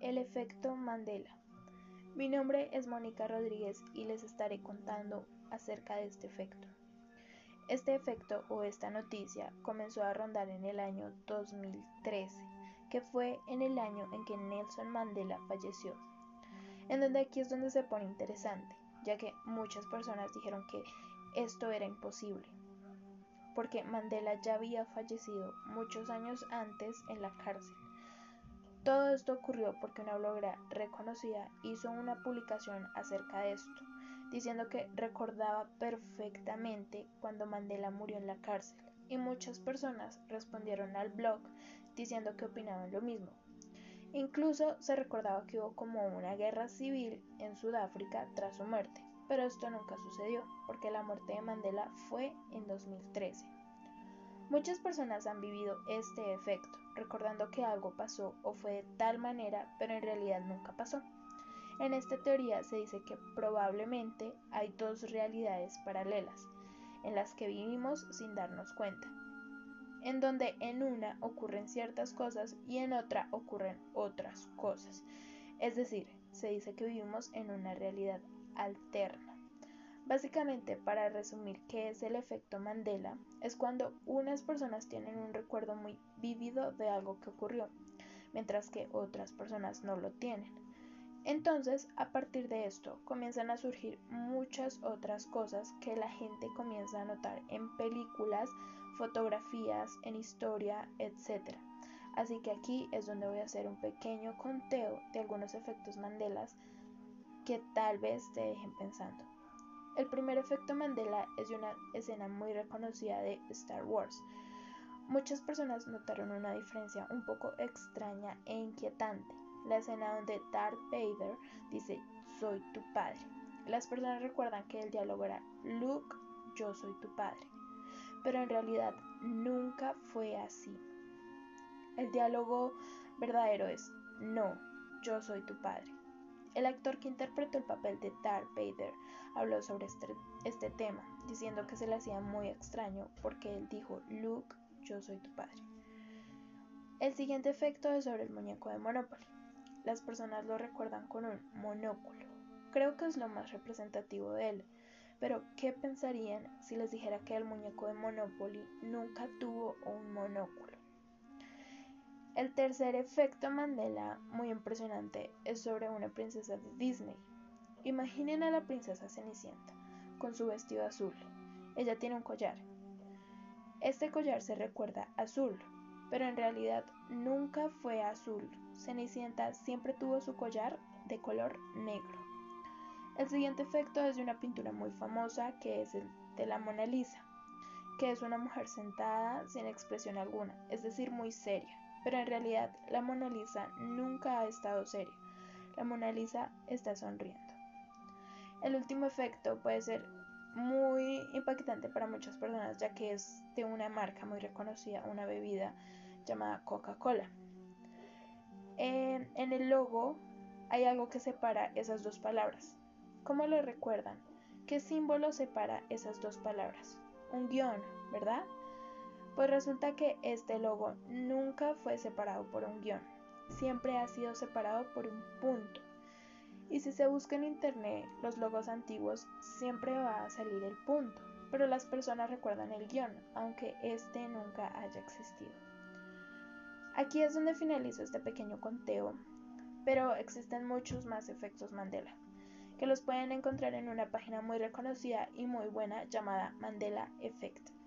El efecto Mandela. Mi nombre es Mónica Rodríguez y les estaré contando acerca de este efecto. Este efecto o esta noticia comenzó a rondar en el año 2013, que fue en el año en que Nelson Mandela falleció. En donde aquí es donde se pone interesante, ya que muchas personas dijeron que esto era imposible, porque Mandela ya había fallecido muchos años antes en la cárcel. Todo esto ocurrió porque una bloguera reconocida hizo una publicación acerca de esto, diciendo que recordaba perfectamente cuando Mandela murió en la cárcel, y muchas personas respondieron al blog diciendo que opinaban lo mismo. Incluso se recordaba que hubo como una guerra civil en Sudáfrica tras su muerte, pero esto nunca sucedió, porque la muerte de Mandela fue en 2013. Muchas personas han vivido este efecto, recordando que algo pasó o fue de tal manera, pero en realidad nunca pasó. En esta teoría se dice que probablemente hay dos realidades paralelas, en las que vivimos sin darnos cuenta, en donde en una ocurren ciertas cosas y en otra ocurren otras cosas. Es decir, se dice que vivimos en una realidad alterna. Básicamente, para resumir qué es el efecto Mandela, es cuando unas personas tienen un recuerdo muy vívido de algo que ocurrió, mientras que otras personas no lo tienen. Entonces, a partir de esto, comienzan a surgir muchas otras cosas que la gente comienza a notar en películas, fotografías, en historia, etc. Así que aquí es donde voy a hacer un pequeño conteo de algunos efectos Mandelas que tal vez te dejen pensando. El primer efecto Mandela es una escena muy reconocida de Star Wars. Muchas personas notaron una diferencia un poco extraña e inquietante la escena donde Darth Vader dice soy tu padre. Las personas recuerdan que el diálogo era Luke, yo soy tu padre. Pero en realidad nunca fue así. El diálogo verdadero es no, yo soy tu padre. El actor que interpretó el papel de Darth Vader habló sobre este, este tema, diciendo que se le hacía muy extraño porque él dijo Luke, yo soy tu padre. El siguiente efecto es sobre el muñeco de Monopoly. Las personas lo recuerdan con un monóculo. Creo que es lo más representativo de él. Pero, ¿qué pensarían si les dijera que el muñeco de Monopoly nunca tuvo un monóculo? El tercer efecto Mandela, muy impresionante, es sobre una princesa de Disney. Imaginen a la princesa Cenicienta, con su vestido azul. Ella tiene un collar. Este collar se recuerda azul, pero en realidad nunca fue azul. Cenicienta siempre tuvo su collar de color negro. El siguiente efecto es de una pintura muy famosa que es el de la Mona Lisa, que es una mujer sentada sin expresión alguna, es decir, muy seria. Pero en realidad la Mona Lisa nunca ha estado seria. La Mona Lisa está sonriendo. El último efecto puede ser muy impactante para muchas personas ya que es de una marca muy reconocida, una bebida llamada Coca-Cola. En, el logo hay algo que separa esas dos palabras. ¿Cómo lo recuerdan? ¿Qué símbolo separa esas dos palabras? Un guion, ¿verdad? Pues resulta que este logo nunca fue separado por un guion, siempre ha sido separado por un punto. Y si se busca en internet los logos antiguos, siempre va a salir el punto, pero las personas recuerdan el guion, aunque este nunca haya existido. Aquí es donde finalizo este pequeño conteo, pero existen muchos más efectos Mandela, que los pueden encontrar en una página muy reconocida y muy buena llamada Mandela Effect.